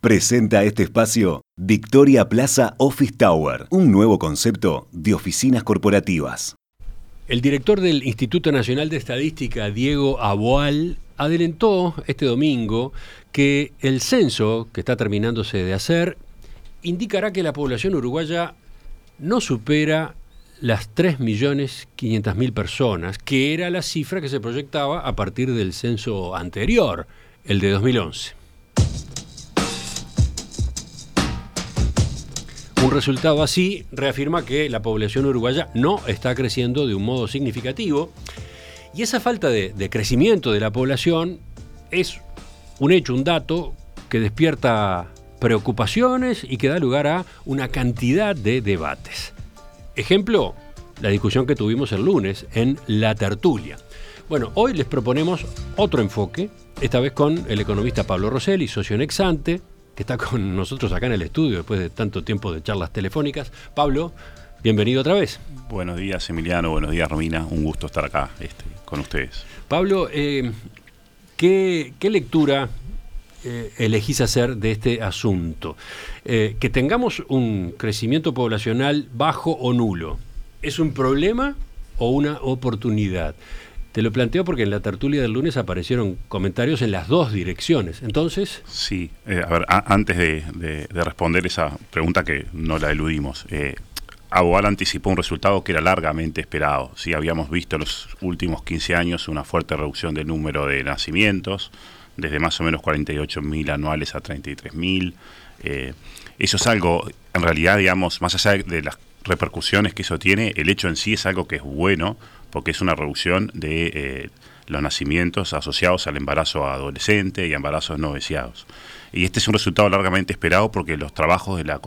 Presenta este espacio Victoria Plaza Office Tower, un nuevo concepto de oficinas corporativas. El director del Instituto Nacional de Estadística, Diego Aboal, adelantó este domingo que el censo que está terminándose de hacer indicará que la población uruguaya no supera las 3.500.000 personas, que era la cifra que se proyectaba a partir del censo anterior, el de 2011. Un resultado así reafirma que la población uruguaya no está creciendo de un modo significativo y esa falta de, crecimiento de la población es un hecho, un dato que despierta preocupaciones y que da lugar a una cantidad de debates. Ejemplo, la discusión que tuvimos el lunes en La Tertulia. Bueno, hoy les proponemos otro enfoque, esta vez con el economista Pablo Rosselli, socio Nexante, que está con nosotros acá en el estudio después de tanto tiempo de charlas telefónicas. Pablo, bienvenido otra vez. Buenos días, Emiliano. Buenos días, Romina. Un gusto estar acá este, con ustedes. Pablo, eh, ¿qué, lectura eh, elegís hacer de este asunto? Eh, que tengamos un crecimiento poblacional bajo o nulo, ¿es un problema o una oportunidad? Te lo planteo porque en la tertulia del lunes aparecieron comentarios en las dos direcciones. Entonces. Sí, eh, a ver, antes de, responder esa pregunta que no la eludimos, eh, anticipó un resultado que era largamente esperado. Sí, habíamos visto en los últimos 15 años una fuerte reducción del número de nacimientos, desde más o menos 48.000 anuales a 33.000. Eh, eso es algo, en realidad, digamos, más allá de las repercusiones que eso tiene, el hecho en sí es algo que es bueno porque es una reducción de eh, los nacimientos asociados al embarazo adolescente y embarazos no deseados. Y este es un resultado largamente esperado porque los trabajos de la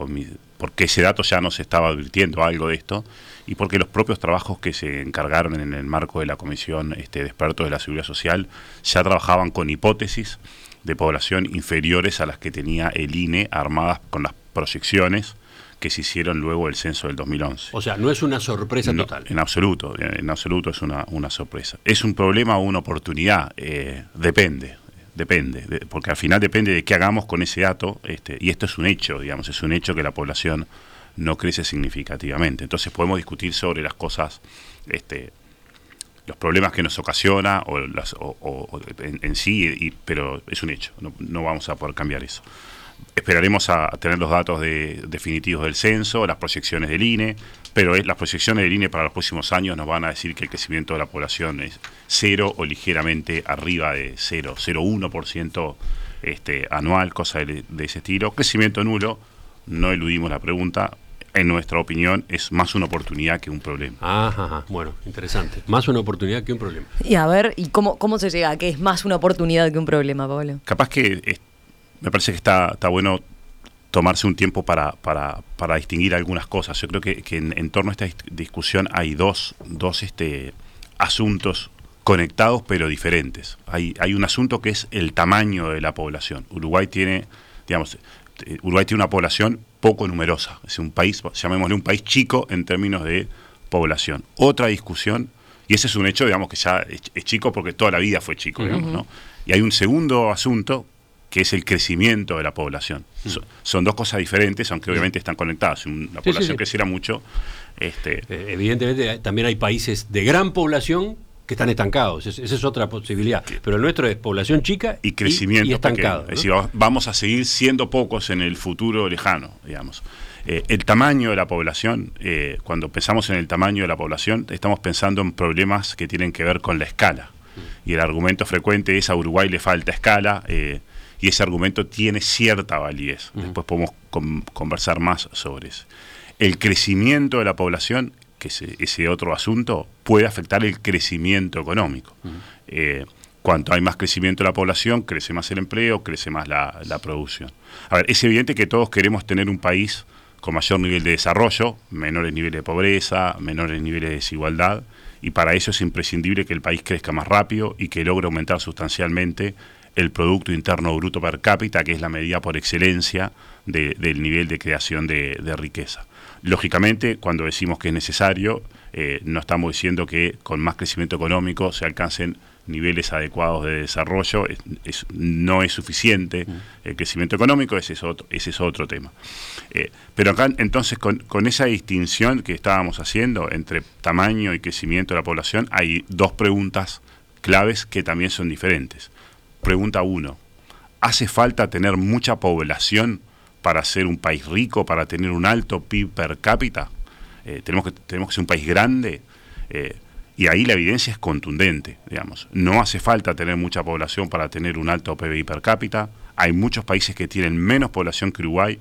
porque ese dato ya nos estaba advirtiendo algo de esto y porque los propios trabajos que se encargaron en el marco de la Comisión este, de Expertos de la Seguridad Social ya trabajaban con hipótesis de población inferiores a las que tenía el INE armadas con las proyecciones que se hicieron luego del censo del 2011. O sea, no es una sorpresa total. En absoluto, en absoluto es una, una sorpresa. ¿Es un problema o una oportunidad? Eh, depende, depende, porque al final depende de qué hagamos con ese dato, este, y esto es un hecho, digamos, es un hecho que la población no crece significativamente. Entonces podemos discutir sobre las cosas, este, los problemas que nos ocasiona o, las, o, en, sí, pero es un hecho, no, no vamos a poder cambiar eso. Esperaremos a tener los datos definitivos del censo, las proyecciones del INE, pero las proyecciones del INE para los próximos años nos van a decir que el crecimiento de la población es cero o ligeramente arriba de 0, 0,1% este, anual, cosa de, ese estilo. Crecimiento nulo, no eludimos la pregunta, en nuestra opinión, es más una oportunidad que un problema. Ajá, bueno, interesante. Más una oportunidad que un problema. Y a ver, ¿y cómo, cómo se llega a que es más una oportunidad que un problema, Pablo? Capaz que me parece que está, está bueno tomarse un tiempo para, para, para distinguir algunas cosas. Yo creo que, en, torno a esta discusión hay dos, dos este, asuntos conectados pero diferentes. Hay, hay un asunto que es el tamaño de la población. Uruguay tiene, digamos, eh, Uruguay tiene una población poco numerosa. Es un país, llamémosle un país chico en términos de población. Otra discusión, y ese es un hecho, digamos, que ya es, chico porque toda la vida fue chico, digamos, ¿no? Y hay un segundo asunto que es el crecimiento de la población. Mm. son dos cosas diferentes, aunque obviamente están conectadas. Si la población creciera mucho... Este... Eh, evidentemente también hay países de gran población que están estancados. esa es otra posibilidad. Pero el nuestro es población chica y crecimiento estancado. Es decir, vamos a seguir siendo pocos en el futuro lejano, digamos. Eh, el tamaño de la población, eh, cuando pensamos en el tamaño de la población, estamos pensando en problemas que tienen que ver con la escala. Mm. Y el argumento frecuente es a Uruguay le falta escala y ese argumento tiene cierta validez. Después podemos conversar más sobre eso. El crecimiento de la población, que es ese otro asunto, puede afectar el crecimiento económico. Eh, cuanto hay más crecimiento de la población, crece más el empleo, crece más la, la, producción. A ver, es evidente que todos queremos tener un país con mayor nivel de desarrollo, menores niveles de pobreza, menores niveles de desigualdad, y para eso es imprescindible que el país crezca más rápido y que logre aumentar sustancialmente el Producto Interno Bruto per cápita, que es la medida por excelencia del nivel de creación de, riqueza. Lógicamente, cuando decimos que es necesario, eh, no estamos diciendo que con más crecimiento económico se alcancen niveles adecuados de desarrollo, no es suficiente mm. el crecimiento económico, ese es otro, ese es otro tema. Eh, pero acá entonces con, esa distinción que estábamos haciendo entre tamaño y crecimiento de la población, hay dos preguntas claves que también son diferentes. Pregunta uno, ¿hace falta tener mucha población para ser un país rico, para tener un alto PIB per cápita? Eh, tenemos, que, tenemos que ser un país grande. Eh, y ahí la evidencia es contundente, digamos. No hace falta tener mucha población para tener un alto PBI per cápita. Hay muchos países que tienen menos población que Uruguay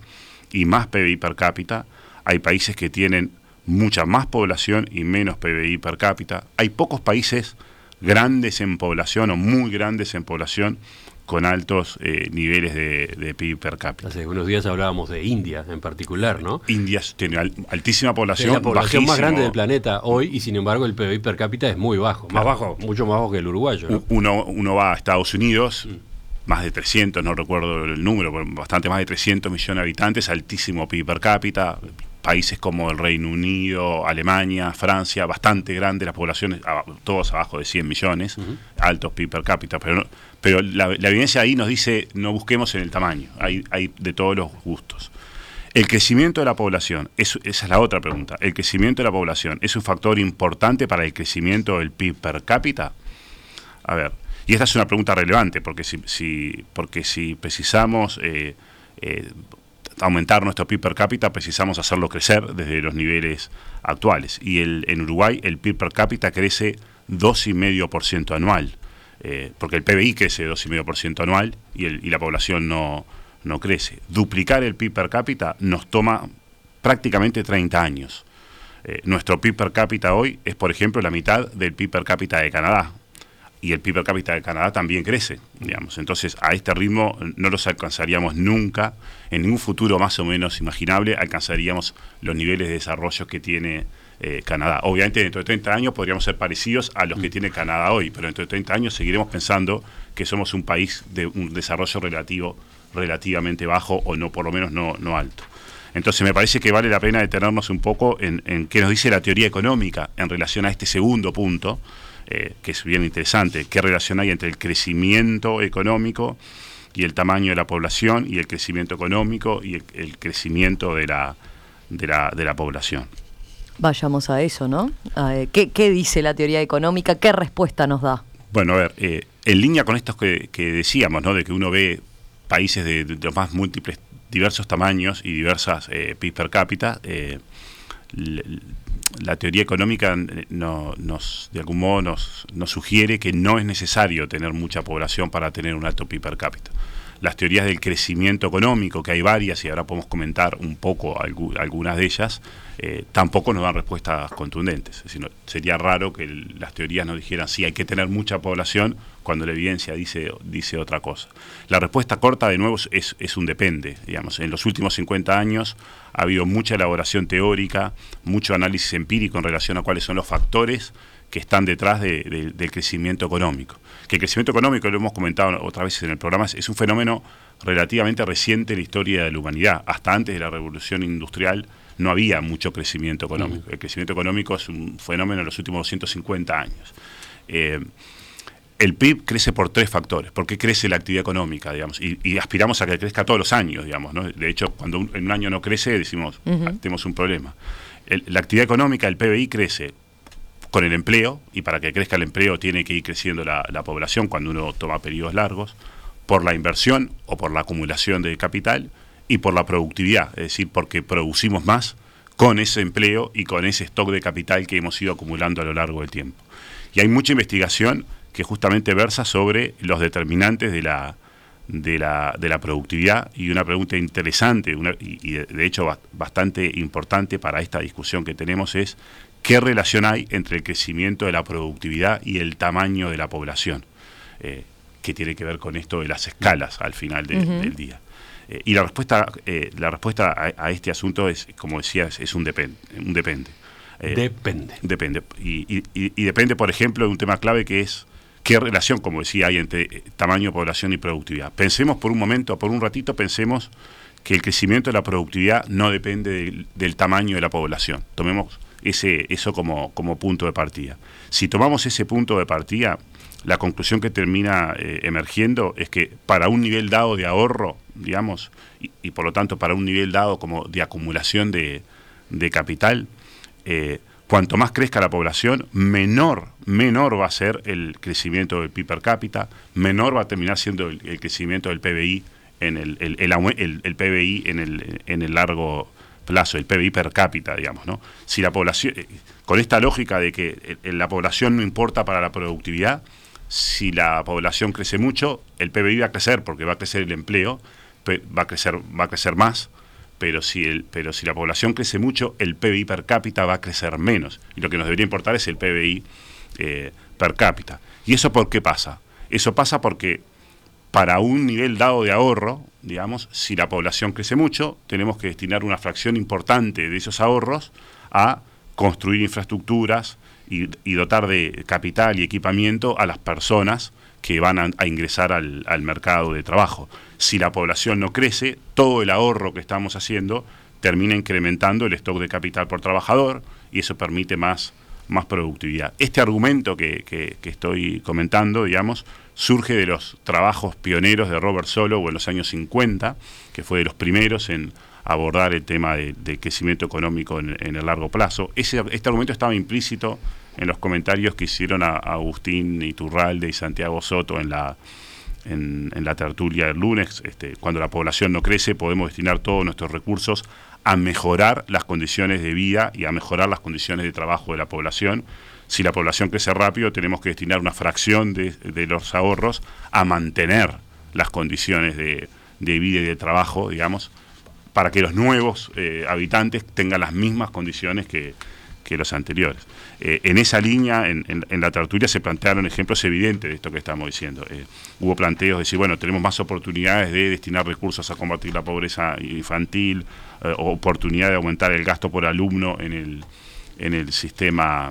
y más PBI per cápita. Hay países que tienen mucha más población y menos PBI per cápita. Hay pocos países grandes en población o muy grandes en población con altos eh, niveles de, PIB per cápita. Hace unos días hablábamos de India en particular, ¿no? India tiene altísima población. Es la población más grande del planeta hoy y sin embargo el PIB per cápita es muy bajo, más bajo, mucho más bajo que el uruguayo. Uno, uno va a Estados Unidos, mm. más de 300, no recuerdo el número, bastante más de 300 millones de habitantes, altísimo PIB per cápita, países como el Reino Unido, Alemania, Francia, bastante grandes las poblaciones, todos abajo de 100 millones, altos PIB per cápita, pero, pero la, evidencia ahí nos dice no busquemos en el tamaño, hay, hay de todos los gustos. El crecimiento de la población, esa es la otra pregunta, ¿el crecimiento de la población es un factor importante para el crecimiento del PIB per cápita? A ver, y esta es una pregunta relevante, porque si, si porque si precisamos... Eh, eh, aumentar nuestro PIB per cápita, precisamos hacerlo crecer desde los niveles actuales. Y el, en Uruguay el PIB per cápita crece 2,5% anual, eh, porque el PBI crece 2,5% anual y, el, y la población no, no crece. Duplicar el PIB per cápita nos toma prácticamente 30 años. Eh, nuestro PIB per cápita hoy es, por ejemplo, la mitad del PIB per cápita de Canadá y el PIB per cápita de Canadá también crece, digamos. Entonces, a este ritmo no los alcanzaríamos nunca, en ningún futuro más o menos imaginable alcanzaríamos los niveles de desarrollo que tiene eh, Canadá. Obviamente, dentro de 30 años podríamos ser parecidos a los que mm. tiene Canadá hoy, pero dentro de 30 años seguiremos pensando que somos un país de un desarrollo relativo relativamente bajo o no, por lo menos no, no alto. Entonces me parece que vale la pena detenernos un poco en, en qué nos dice la teoría económica en relación a este segundo punto, eh, que es bien interesante, qué relación hay entre el crecimiento económico y el tamaño de la población y el crecimiento económico y el, crecimiento de la, de la, de la población. Vayamos a eso, ¿no? ¿qué, ¿qué, dice la teoría económica? ¿Qué respuesta nos da? Bueno, a ver, eh, en línea con esto que, decíamos, ¿no? De que uno ve países de, los más múltiples, diversos tamaños y diversas eh, PIB per cápita, eh, la teoría económica no, nos, de algún modo nos, nos, sugiere que no es necesario tener mucha población para tener un alto PIB per cápita. Las teorías del crecimiento económico, que hay varias y ahora podemos comentar un poco algunas de ellas, eh, tampoco nos dan respuestas contundentes. sería raro que las teorías nos dijeran si hay que tener mucha población cuando la evidencia dice, dice otra cosa. La respuesta corta, de nuevo, es, es un depende. Digamos. En los últimos 50 años ha habido mucha elaboración teórica, mucho análisis empírico en relación a cuáles son los factores que están detrás del crecimiento económico. Que el crecimiento económico, lo hemos comentado otras veces en el programa, es un fenómeno relativamente reciente en la historia de la humanidad. Hasta antes de la revolución industrial no había mucho crecimiento económico. El crecimiento económico es un fenómeno en los últimos 250 años. Eh, el PIB crece por tres factores. ¿Por qué crece la actividad económica, digamos? Y, aspiramos a que crezca todos los años, digamos. ¿no? De hecho, cuando en un año no crece, decimos, ah, tenemos un problema. la actividad económica, el PBI, crece con el empleo, y para que crezca el empleo tiene que ir creciendo la, la población cuando uno toma periodos largos, por la inversión o por la acumulación de capital, y por la productividad, es decir, porque producimos más con ese empleo y con ese stock de capital que hemos ido acumulando a lo largo del tiempo. Y hay mucha investigación que justamente versa sobre los determinantes de la, de la, de la productividad y una pregunta interesante y, de hecho bastante importante para esta discusión que tenemos es qué relación hay entre el crecimiento de la productividad y el tamaño de la población, eh, que tiene que ver con esto de las escalas al final del día. Eh, y la respuesta, eh, la respuesta a, este asunto es, como decías, es un, depende un depende. depende. Depende. Y, y, depende, por ejemplo, de un tema clave que es qué relación, como decía, hay entre eh, tamaño, población y productividad. Pensemos por un momento, por un ratito, pensemos que el crecimiento de la productividad no depende del, tamaño de la población. Tomemos ese, eso como, como punto de partida. Si tomamos ese punto de partida, la conclusión que termina eh, emergiendo es que para un nivel dado de ahorro, digamos, y, por lo tanto para un nivel dado como de acumulación de, capital, eh, cuanto más crezca la población, menor, menor va a ser el crecimiento del PIB per cápita, menor va a terminar siendo el, crecimiento del PBI en el, el, PBI en el, en el largo plazo, el PBI per cápita, digamos, ¿no? Si la población, eh, con esta lógica de que la población no importa para la productividad, si la población crece mucho, el PBI va a crecer porque va a crecer el empleo, va a crecer, va a crecer más, pero si, el, pero si la población crece mucho, el PBI per cápita va a crecer menos. Y lo que nos debería importar es el PBI eh, per cápita. ¿Y eso por qué pasa? Eso pasa porque para un nivel dado de ahorro, digamos, si la población crece mucho, tenemos que destinar una fracción importante de esos ahorros a construir infraestructuras, y, dotar de capital y equipamiento a las personas que van a, ingresar al, mercado de trabajo. Si la población no crece, todo el ahorro que estamos haciendo termina incrementando el stock de capital por trabajador y eso permite más, más productividad. Este argumento que, que, estoy comentando, digamos, surge de los trabajos pioneros de Robert Solow en los años 50, que fue de los primeros en abordar el tema de, crecimiento económico en, el largo plazo. Ese, este argumento estaba implícito en los comentarios que hicieron a, Agustín Iturralde y Santiago Soto en la, en, la tertulia del lunes. Este, cuando la población no crece, podemos destinar todos nuestros recursos a mejorar las condiciones de vida y a mejorar las condiciones de trabajo de la población. Si la población crece rápido, tenemos que destinar una fracción de, los ahorros a mantener las condiciones de, vida y de trabajo, digamos, para que los nuevos eh, habitantes tengan las mismas condiciones que, que los anteriores. Eh, en esa línea, en, la tertulia se plantearon ejemplos evidentes de esto que estamos diciendo. Eh, hubo planteos de decir, bueno, tenemos más oportunidades de destinar recursos a combatir la pobreza infantil, eh, oportunidad de aumentar el gasto por alumno en el, en el sistema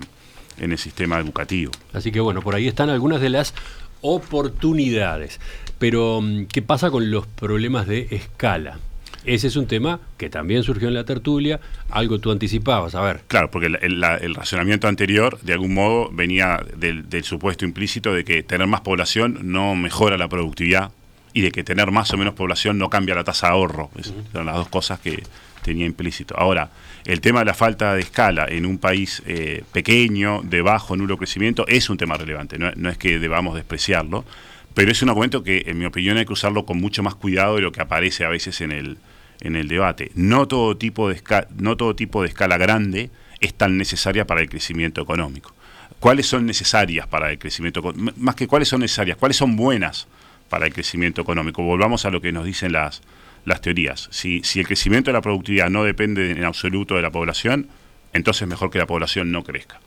en el sistema educativo. Así que bueno, por ahí están algunas de las oportunidades. Pero, mm, ¿qué pasa con los problemas de escala? Ese es un tema que también surgió en la tertulia, algo tú anticipabas, a ver. Claro, porque el, razonamiento anterior, de algún modo, venía del, supuesto implícito de que tener más población no mejora la productividad y de que tener más o menos población no cambia la tasa de ahorro. Son las dos cosas que tenía implícito. Ahora, el tema de la falta de escala en un país eh, pequeño, de bajo, nulo crecimiento, es un tema relevante, no, no es que debamos despreciarlo, pero es un argumento que, en mi opinión, hay que usarlo con mucho más cuidado de lo que aparece a veces en el, en el debate. No todo, tipo de no todo tipo de escala grande es tan necesaria para el crecimiento económico. ¿Cuáles son necesarias para el crecimiento Más que cuáles son necesarias, cuáles son buenas para el crecimiento económico. Volvamos a lo que nos dicen las, las teorías. Si, si el crecimiento de la productividad no depende en absoluto de la población, entonces mejor que la población no crezca.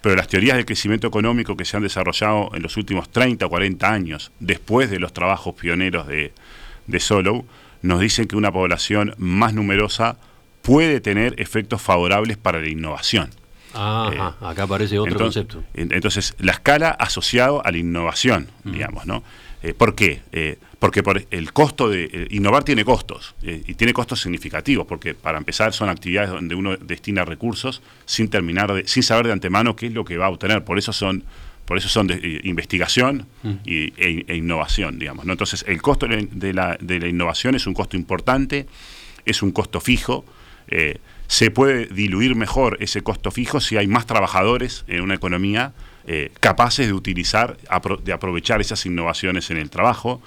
Pero las teorías del crecimiento económico que se han desarrollado en los últimos 30 o 40 años, después de los trabajos pioneros de, de Solow, nos dicen que una población más numerosa puede tener efectos favorables para la innovación. Ah, acá aparece otro concepto. Entonces, la escala asociado a la innovación, digamos, ¿no? Eh, ¿Por qué? Eh, porque por el costo de innovar tiene costos y tiene costos significativos, porque para empezar son actividades donde uno destina recursos sin terminar, de, sin saber de antemano qué es lo que va a obtener. Por eso son por eso son de eh, investigación mm. y, e, e, innovación, digamos. ¿no? Entonces, el costo de la, de la, innovación es un costo importante, es un costo fijo. Eh, se puede diluir mejor ese costo fijo si hay más trabajadores en una economía eh, capaces de utilizar, de aprovechar esas innovaciones en el trabajo.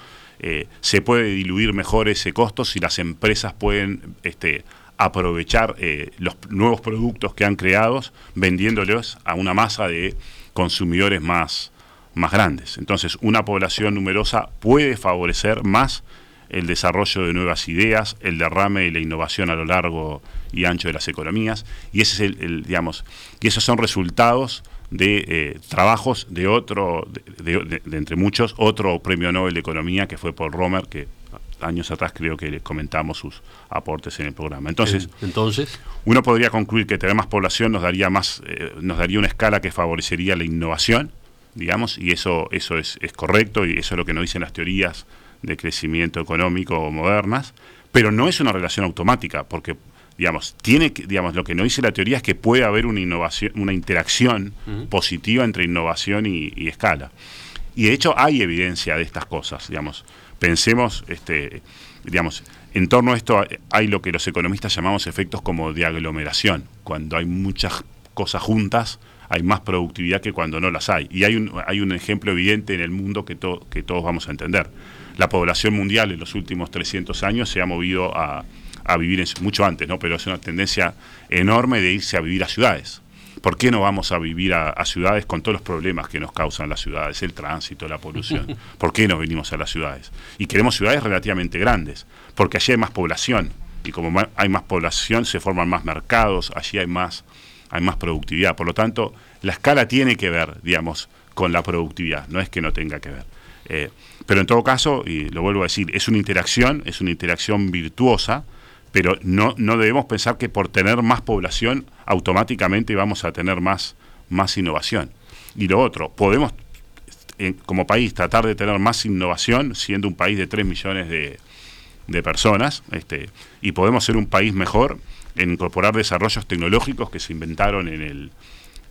se puede diluir mejor ese costo si las empresas pueden este, aprovechar los nuevos productos que han creado vendiéndolos a una masa de consumidores más, más grandes. Entonces, una población numerosa puede favorecer más el desarrollo de nuevas ideas, el derrame y la innovación a lo largo y ancho de las economías, y ese es el, digamos, y esos son resultados de eh, trabajos de otro, de, entre muchos, otro premio Nobel de Economía que fue Paul Romer, que años atrás creo que comentamos sus aportes en el programa. Entonces, entonces uno podría concluir que tener más población nos daría más, eh, nos daría una escala que favorecería la innovación, digamos, y eso, eso es, es, correcto y eso es lo que nos dicen las teorías de crecimiento económico modernas, pero no es una relación automática, porque digamos, tiene que, digamos, lo que nos dice la teoría es que puede haber una innovación, una interacción positiva entre innovación y escala. Y de hecho hay evidencia de estas cosas, digamos. Pensemos, este, digamos, en torno a esto hay lo que los economistas llamamos efectos como de aglomeración. Cuando hay muchas cosas juntas, hay más productividad que cuando no las hay. Y hay un, hay un ejemplo evidente en el mundo que, que todos vamos a entender. La población mundial en los últimos 300 años se ha movido a, a vivir en, mucho antes, ¿no? pero es una tendencia enorme de irse a vivir a ciudades. ¿Por qué no vamos a vivir a, ciudades con todos los problemas que nos causan las ciudades, el tránsito, la polución? ¿Por qué no venimos a las ciudades? Y queremos ciudades relativamente grandes, porque allí hay más población, y como hay más población se forman más mercados, allí hay más, hay más productividad. Por lo tanto, la escala tiene que ver, digamos, con la productividad, no es que no tenga que ver. Eh, pero en todo caso, y lo vuelvo a decir, es una interacción, es una interacción virtuosa, pero no, no debemos pensar que por tener más población automáticamente vamos a tener más, más innovación. Y lo otro, podemos como país tratar de tener más innovación siendo un país de 3 millones de, de personas este, y podemos ser un país mejor en incorporar desarrollos tecnológicos que se inventaron en el,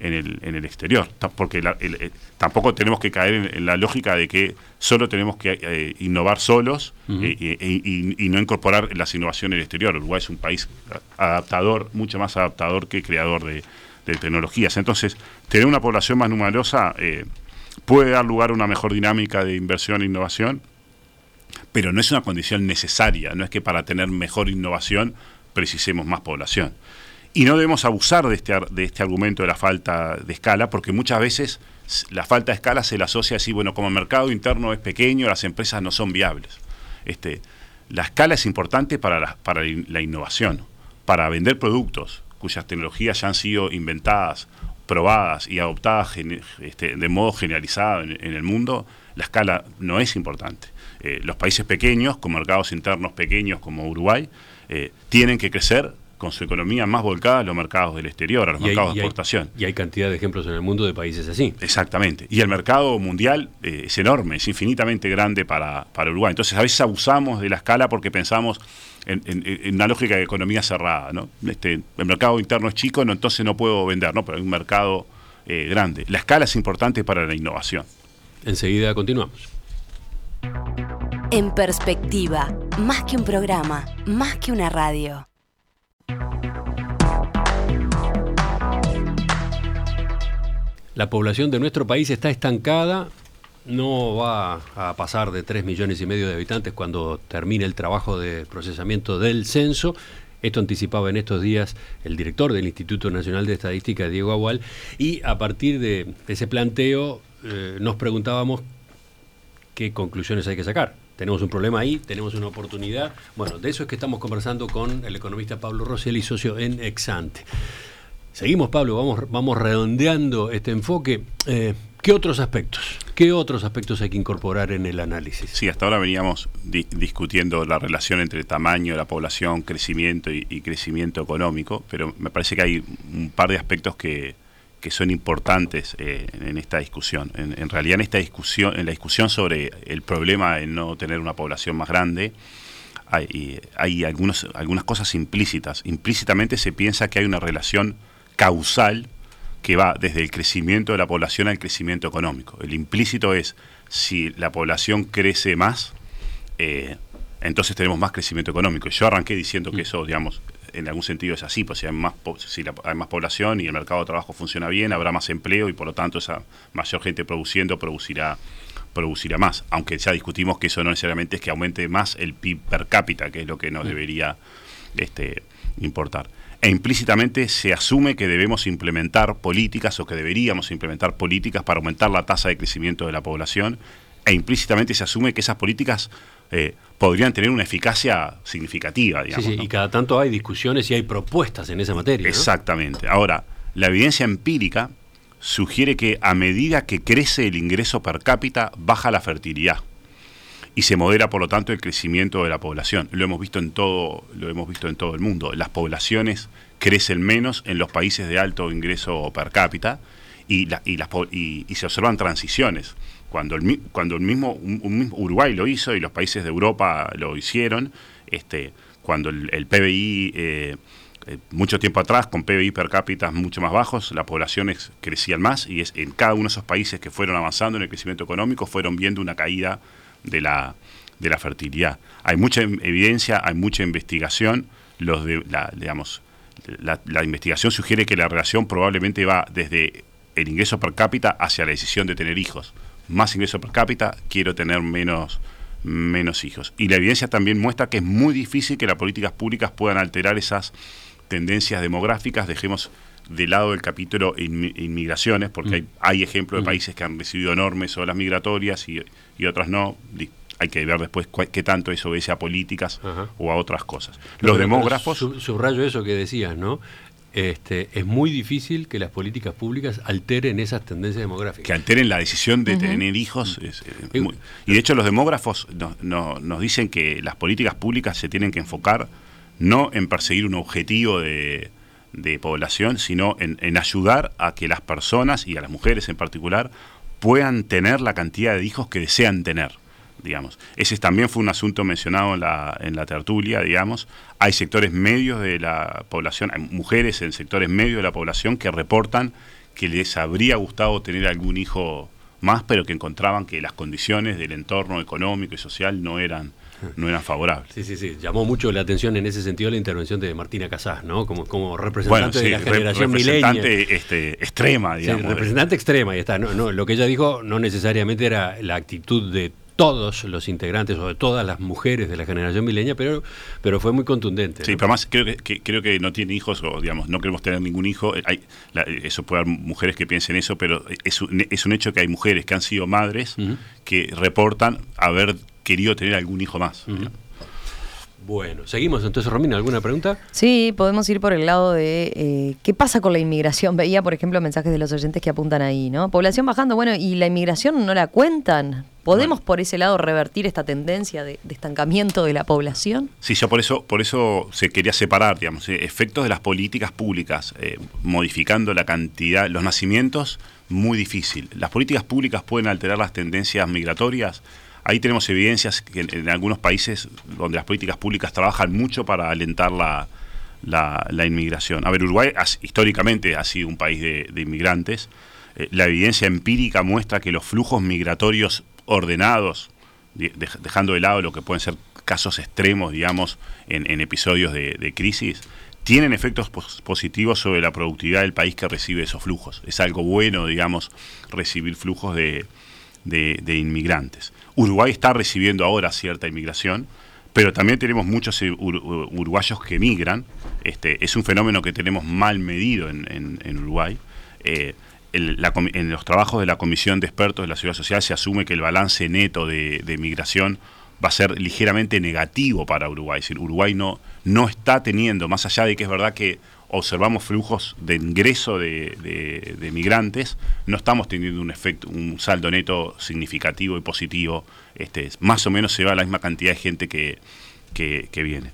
en el, en el exterior, porque eh, tampoco tenemos que caer en, la lógica de que solo tenemos que eh, innovar solos eh, y, no incorporar las innovaciones en el exterior. Uruguay es un país adaptador, mucho más adaptador que creador de, tecnologías. Entonces, tener una población más numerosa puede dar lugar a una mejor dinámica de inversión e innovación, pero no es una condición necesaria, no es que para tener mejor innovación precisemos más población. Y no debemos abusar de este, de este argumento de la falta de escala, porque muchas veces la falta de escala se la asocia así, bueno, como el mercado interno es pequeño, las empresas no son viables. Este, la escala es importante para la, para la innovación, para vender productos cuyas tecnologías ya han sido inventadas, probadas y adoptadas este, de modo generalizado en, el mundo, la escala no es importante. Eh, los países pequeños, con mercados internos pequeños como Uruguay, eh, tienen que crecer con su economía más volcada a los mercados del exterior, a los mercados de exportación. y hay cantidad de ejemplos en el mundo de países así. Exactamente. Y el mercado mundial eh, es enorme, es infinitamente grande para, para, Uruguay. Entonces a veces abusamos de la escala porque pensamos en, una lógica de economía cerrada. ¿no? Este, el mercado interno es chico, no, entonces no puedo vender, ¿no? pero hay un mercado eh, grande. La escala es importante para la innovación. Enseguida continuamos. En perspectiva, más que un programa, más que una radio. La población de nuestro país está estancada, no va a pasar de 3 millones y medio de habitantes cuando termine el trabajo de procesamiento del censo. Esto anticipaba en estos días el director del Instituto Nacional de Estadística, Diego Agual, y a partir de ese planteo eh, nos preguntábamos qué conclusiones hay que sacar. Tenemos un problema ahí, tenemos una oportunidad. Bueno, de eso es que estamos conversando con el economista Pablo Rosselli, socio en Exante. Seguimos, Pablo, vamos, vamos redondeando este enfoque. Eh, ¿Qué otros aspectos? ¿Qué otros aspectos hay que incorporar en el análisis? Sí, hasta ahora veníamos discutiendo la relación entre tamaño de la población, crecimiento y, crecimiento económico, pero me parece que hay un par de aspectos que, son importantes eh, en esta discusión. En, realidad, en esta discusión, en la discusión sobre el problema de no tener una población más grande, hay, hay algunos, algunas cosas implícitas. Implícitamente se piensa que hay una relación causal que va desde el crecimiento de la población al crecimiento económico. El implícito es, si la población crece más, eh, entonces tenemos más crecimiento económico. Yo arranqué diciendo que eso, digamos, en algún sentido es así, pues si hay más, si hay más población y el mercado de trabajo funciona bien, habrá más empleo y por lo tanto esa mayor gente produciendo producirá producirá más, aunque ya discutimos que eso no necesariamente es que aumente más el PIB per cápita, que es lo que nos debería este, importar. E implícitamente se asume que debemos implementar políticas o que deberíamos implementar políticas para aumentar la tasa de crecimiento de la población e implícitamente se asume que esas políticas eh, podrían tener una eficacia significativa. Digamos, sí, sí, y cada tanto hay discusiones y hay propuestas en esa materia. Exactamente. Ahora, la evidencia empírica sugiere que a medida que crece el ingreso per cápita, baja la fertilidad y se modera por lo tanto el crecimiento de la población. Lo hemos visto en todo, lo hemos visto en todo el mundo. Las poblaciones crecen menos en los países de alto ingreso per cápita y, y, se observan transiciones. Cuando el, cuando el mismo, un, Uruguay lo hizo y los países de Europa lo hicieron, este, cuando el, PBI eh, eh, mucho tiempo atrás, con PBI per cápita mucho más bajos, las poblaciones crecían más y es, en cada uno de esos países que fueron avanzando en el crecimiento económico fueron viendo una caída de la, de la fertilidad. Hay mucha evidencia, hay mucha investigación, los de, la, digamos, la, la investigación sugiere que la relación probablemente va desde el ingreso per cápita hacia la decisión de tener hijos. Más ingreso per cápita, quiero tener menos menos hijos. Y la evidencia también muestra que es muy difícil que las políticas públicas puedan alterar esas tendencias demográficas. Dejemos de lado el capítulo inmigraciones, porque mm. hay, ejemplos de mm. países que han recibido enormes olas migratorias y, y otras no. Hay que ver después qué tanto eso obedece a políticas o a otras cosas. Los demógrafos... subrayo eso que decías, ¿no? Este, es muy difícil que las políticas públicas alteren esas tendencias demográficas. Que alteren la decisión de tener hijos. Eh, y de hecho los demógrafos nos dicen que las políticas públicas se tienen que enfocar no en perseguir un objetivo de, población, sino en, ayudar a que las personas, y a las mujeres en particular, puedan tener la cantidad de hijos que desean tener digamos. Ese también fue un asunto mencionado en la, en la tertulia, digamos. Hay sectores medios de la población, hay mujeres en sectores medios de la población que reportan que les habría gustado tener algún hijo más, pero que encontraban que las condiciones del entorno económico y social no eran no eran favorables. Sí, sí, sí. Llamó mucho la atención en ese sentido la intervención de Martina Casás, ¿no? Como, como representante de la generación representante este, extrema, digamos. Sí, representante extrema, y está. No, no, lo que ella dijo no necesariamente era la actitud de todos los integrantes o de todas las mujeres de la generación milenia, pero, pero fue muy contundente. Sí, pero además creo que, creo que no tiene hijos o digamos no queremos tener ningún hijo. Hay, eso puede haber mujeres que piensen eso, pero es un, es un hecho que hay mujeres que han sido madres que reportan haber querido tener algún hijo más. Bueno, seguimos entonces, Romina, ¿alguna pregunta? Sí, podemos ir por el lado de eh, qué pasa con la inmigración. Veía, por ejemplo, mensajes de los oyentes que apuntan ahí, ¿no? Población bajando, bueno, y la inmigración no la cuentan. ¿Podemos por ese lado revertir esta tendencia de, estancamiento de la población? Sí, yo por eso, por eso se quería separar, digamos, eh, efectos de las políticas públicas, eh, modificando la cantidad, los nacimientos, muy difícil. Las políticas públicas pueden alterar las tendencias migratorias Ahí tenemos evidencias que en, algunos países donde las políticas públicas trabajan mucho para alentar la, inmigración. A ver, Uruguay históricamente ha sido un país de, inmigrantes. Eh, la evidencia empírica muestra que los flujos migratorios ordenados, dejando de lado lo que pueden ser casos extremos, digamos, en, episodios de, crisis, tienen efectos positivos sobre la productividad del país que recibe esos flujos. Es algo bueno, digamos, recibir flujos de, de inmigrantes. Uruguay está recibiendo ahora cierta inmigración, pero también tenemos muchos uruguayos que emigran. Este, es un fenómeno que tenemos mal medido en, Uruguay. Eh, en los trabajos de la Comisión de Expertos de la Ciudad Social se asume que el balance neto de, de migración va a ser ligeramente negativo para Uruguay. Es decir, Uruguay no, no está teniendo, más allá de que es verdad que observamos flujos de ingreso de, migrantes, no estamos teniendo un efecto, un saldo neto significativo y positivo. Este, más o menos se va la misma cantidad de gente que, viene.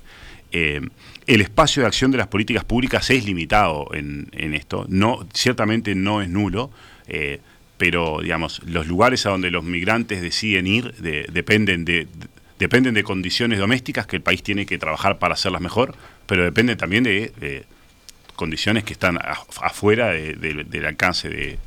Eh, el espacio de acción de las políticas públicas es limitado en, esto, no, ciertamente no es nulo, eh, pero digamos, los lugares a donde los migrantes deciden ir dependen de, dependen de condiciones domésticas que el país tiene que trabajar para hacerlas mejor, pero dependen también de condiciones que están afuera del alcance de,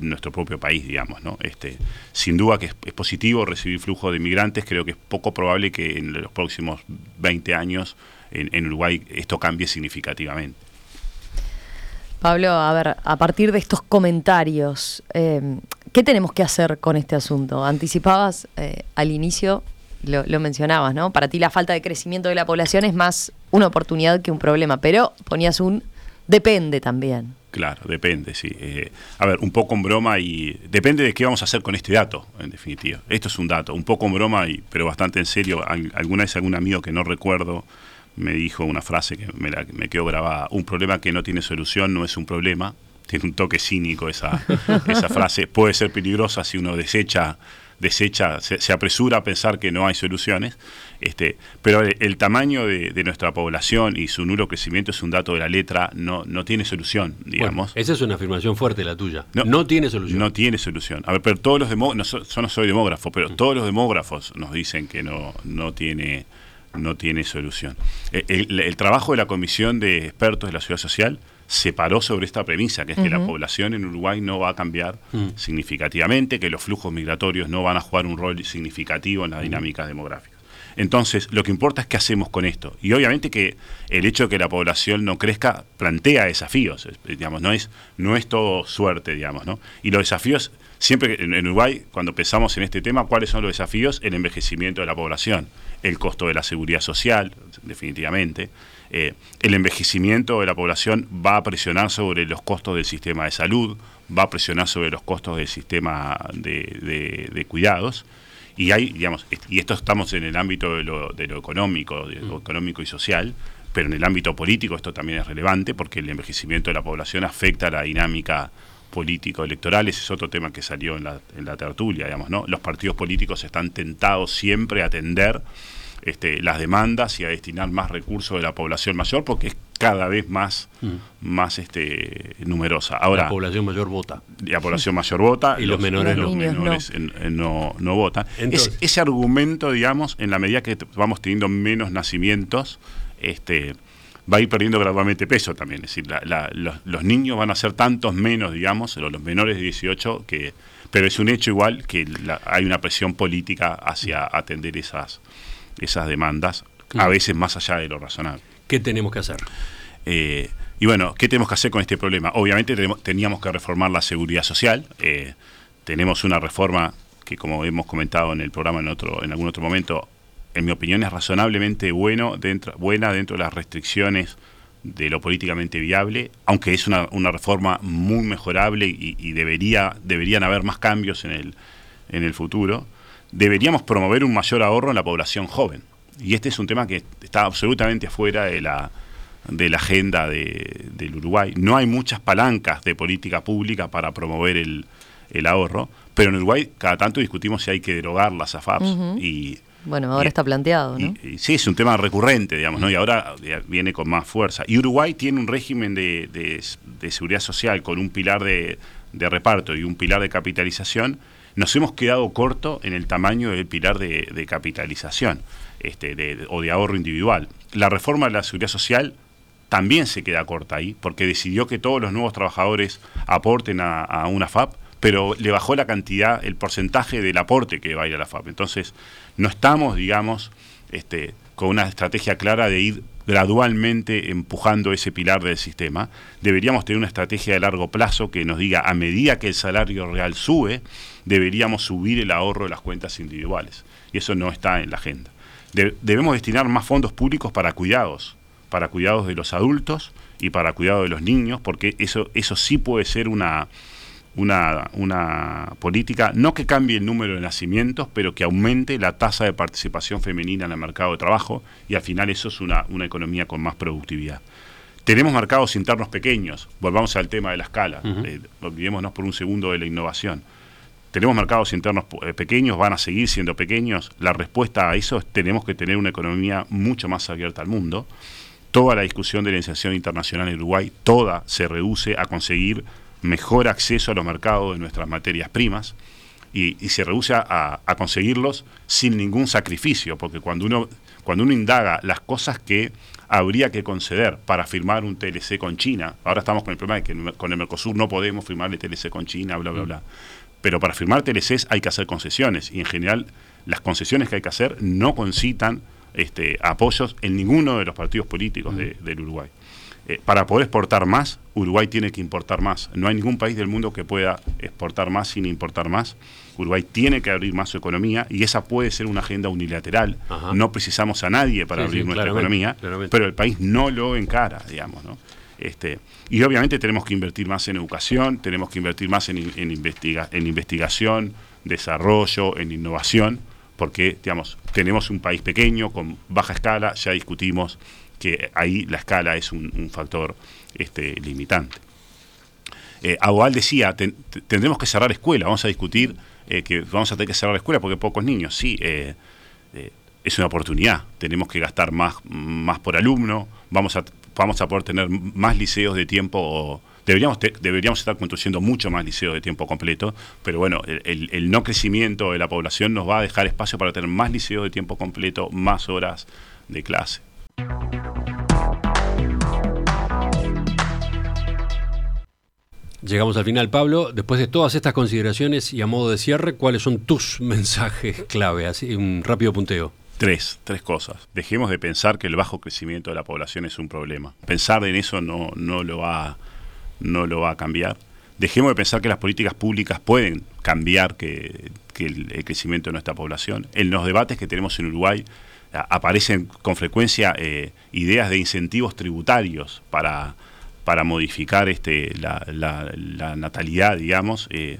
nuestro propio país, digamos, ¿no? Este, sin duda que es, positivo recibir flujo de inmigrantes, creo que es poco probable que en los próximos 20 años en, Uruguay esto cambie significativamente. Pablo, a ver, a partir de estos comentarios, eh, ¿qué tenemos que hacer con este asunto? Anticipabas eh, al inicio, lo, mencionabas, ¿no? Para ti la falta de crecimiento de la población es más una oportunidad que un problema, pero ponías un Depende también. Claro, depende, sí. Eh, a ver, un poco en broma y depende de qué vamos a hacer con este dato, en definitiva. Esto es un dato, un poco en broma, y, pero bastante en serio. Alguna vez algún amigo que no recuerdo me dijo una frase que me, me quedó grabada. Un problema que no tiene solución no es un problema. Tiene un toque cínico esa, esa frase. Puede ser peligrosa si uno desecha desecha, se, apresura a pensar que no hay soluciones, este, pero el, tamaño de, nuestra población y su nulo crecimiento es un dato de la letra, no, no tiene solución, digamos. esa es una afirmación fuerte la tuya. No, tiene solución. No tiene solución. A ver, pero todos los demógrafos, yo no soy demógrafo, pero mm. todos los demógrafos nos dicen que no, no tiene no tiene solución. Eh, el, trabajo de la Comisión de Expertos de la Ciudad Social se paró sobre esta premisa, que es que la población en Uruguay no va a cambiar mm. significativamente, que los flujos migratorios no van a jugar un rol significativo en las dinámicas demográficas. Entonces, lo que importa es qué hacemos con esto. Y obviamente que el hecho de que la población no crezca plantea desafíos, digamos, no es, no es todo suerte, digamos, ¿no? Y los desafíos, siempre en, Uruguay, cuando pensamos en este tema, ¿cuáles son los desafíos? El envejecimiento de la población, el costo de la seguridad social, definitivamente. Eh, el envejecimiento de la población va a presionar sobre los costos del sistema de salud, va a presionar sobre los costos del sistema de cuidados y hay, digamos, y esto estamos en el ámbito de lo, de lo económico, de lo mm. económico y social, pero en el ámbito político esto también es relevante porque el envejecimiento de la población afecta a la dinámica político-electoral, ese es otro tema que salió en la, en la tertulia, digamos, ¿no? Los partidos políticos están tentados siempre a atender este, las demandas y a destinar más recursos de la población mayor porque es cada vez más, mm. más este, numerosa. Ahora, la población mayor vota. La población mayor vota y los, menores, los menores no. no, votan. ese argumento, digamos, en la medida que vamos teniendo menos nacimientos, este, va a ir perdiendo gradualmente peso también. Es decir, los, niños van a ser tantos menos, digamos, los menores de 18, que, pero es un hecho igual que hay una presión política hacia atender esas, esas demandas, a veces más allá de lo razonable. ¿Qué tenemos que hacer? Eh, y bueno, ¿qué tenemos que hacer con este problema? Obviamente teníamos que reformar la seguridad social. Eh, tenemos una reforma que, como hemos comentado en el programa en, otro, en algún otro momento, en mi opinión es razonablemente bueno dentro, buena dentro de las restricciones de lo políticamente viable, aunque es una, reforma muy mejorable y, y, debería, deberían haber más cambios en el, en el futuro deberíamos promover un mayor ahorro en la población joven. Y este es un tema que está absolutamente afuera de la, de la agenda de, del Uruguay. No hay muchas palancas de política pública para promover el, ahorro, pero en Uruguay cada tanto discutimos si hay que derogar las AFAPs. y, bueno, ahora está planteado, ¿no? sí, es un tema recurrente, digamos, ¿no? Y ahora viene con más fuerza. Y Uruguay tiene un régimen de, de, seguridad social con un pilar de, de reparto y un pilar de capitalización nos hemos quedado corto en el tamaño del pilar de, capitalización este, o de ahorro individual. La reforma de la seguridad social también se queda corta ahí, porque decidió que todos los nuevos trabajadores aporten a, una FAP, pero le bajó la cantidad, el porcentaje del aporte que va a ir a la FAP. Entonces, no estamos, digamos, este, con una estrategia clara de ir gradualmente empujando ese pilar del sistema. Deberíamos tener una estrategia de largo plazo que nos diga, a medida que el salario real sube, deberíamos subir el ahorro de las cuentas individuales. Y eso no está en la agenda. debemos destinar más fondos públicos para cuidados, para cuidados de los adultos y para cuidado de los niños, porque eso, eso sí puede ser una, una, una, política, no que cambie el número de nacimientos, pero que aumente la tasa de participación femenina en el mercado de trabajo y al final eso es una, una economía con más productividad. Tenemos mercados internos pequeños, volvamos al tema de la escala, eh, olvidémonos por un segundo de la innovación tenemos mercados internos eh, pequeños, van a seguir siendo pequeños. La respuesta a eso es tenemos que tener una economía mucho más abierta al mundo. Toda la discusión de la inserción internacional en Uruguay, toda se reduce a conseguir mejor acceso a los mercados de nuestras materias primas y, se reduce a, conseguirlos sin ningún sacrificio, porque cuando uno, cuando uno indaga las cosas que habría que conceder para firmar un TLC con China, ahora estamos con el problema de que con el Mercosur no podemos firmar el TLC con China, bla, bla, bla. Pero para firmar TLCs hay que hacer concesiones y en general las concesiones que hay que hacer no concitan este, apoyos en ninguno de los partidos políticos del Uruguay. Eh, para poder exportar más, Uruguay tiene que importar más. No hay ningún país del mundo que pueda exportar más sin importar más. Uruguay tiene que abrir más su economía y esa puede ser una agenda unilateral. No precisamos a nadie para abrir nuestra economía, pero el país no lo encara, digamos. ¿no? Este, y obviamente tenemos que invertir más en educación, tenemos que invertir más en, en, en investigación, desarrollo, en innovación, porque digamos, tenemos un país pequeño, con baja escala, ya discutimos que ahí la escala es un, factor este, limitante. Eh, decía, tendremos que cerrar escuela, vamos a discutir eh, que vamos a tener que cerrar la escuela porque pocos niños, sí, eh, eh, es una oportunidad, tenemos que gastar más, más por alumno, vamos a vamos a poder tener más liceos de tiempo, deberíamos, deberíamos estar construyendo mucho más liceos de tiempo completo, pero bueno, el, no crecimiento de la población nos va a dejar espacio para tener más liceos de tiempo completo, más horas de clase. Llegamos al final, Pablo. Después de todas estas consideraciones y a modo de cierre, ¿cuáles son tus mensajes clave? Así, un rápido punteo. Tres, tres cosas. Dejemos de pensar que el bajo crecimiento de la población es un problema. Pensar en eso no, no, lo, va, no lo va a cambiar. Dejemos de pensar que las políticas públicas pueden cambiar que, el, crecimiento de nuestra población. En los debates que tenemos en Uruguay aparecen con frecuencia eh, ideas de incentivos tributarios para, para modificar este, la, natalidad, digamos. Eh,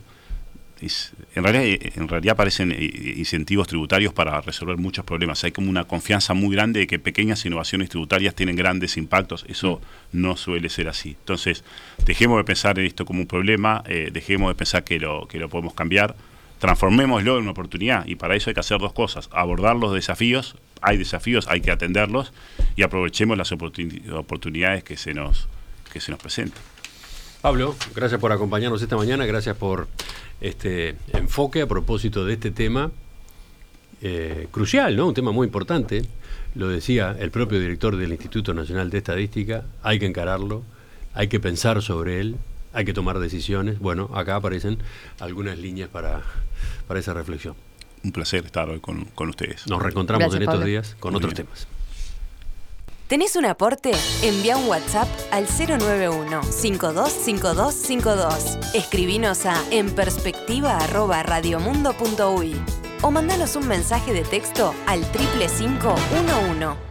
en, realidad, eh, en aparecen eh, incentivos tributarios para resolver muchos problemas. Hay como una confianza muy grande de que pequeñas innovaciones tributarias tienen grandes impactos. Eso no suele ser así. Entonces, dejemos de pensar en esto como un problema, dejemos de pensar que lo, que lo podemos cambiar, transformémoslo en una oportunidad. Y para eso hay que hacer dos cosas. Abordar los desafíos, hay desafíos, hay que atenderlos y aprovechemos las oportunidades que se nos, que se nos presentan. Pablo, gracias por acompañarnos esta mañana, gracias por este enfoque a propósito de este tema eh, crucial, ¿no? Un tema muy importante. Lo decía el propio director del Instituto Nacional de Estadística, hay que encararlo, hay que pensar sobre él, hay que tomar decisiones. Bueno, acá aparecen algunas líneas para, para esa reflexión. Un placer estar hoy con, ustedes. Nos reencontramos en estos días con otros temas. ¿Tenés un aporte? Envía un WhatsApp al 091-525252. Escribinos a enperspectiva.radiomundo.uy o mandanos un mensaje de texto al 35511.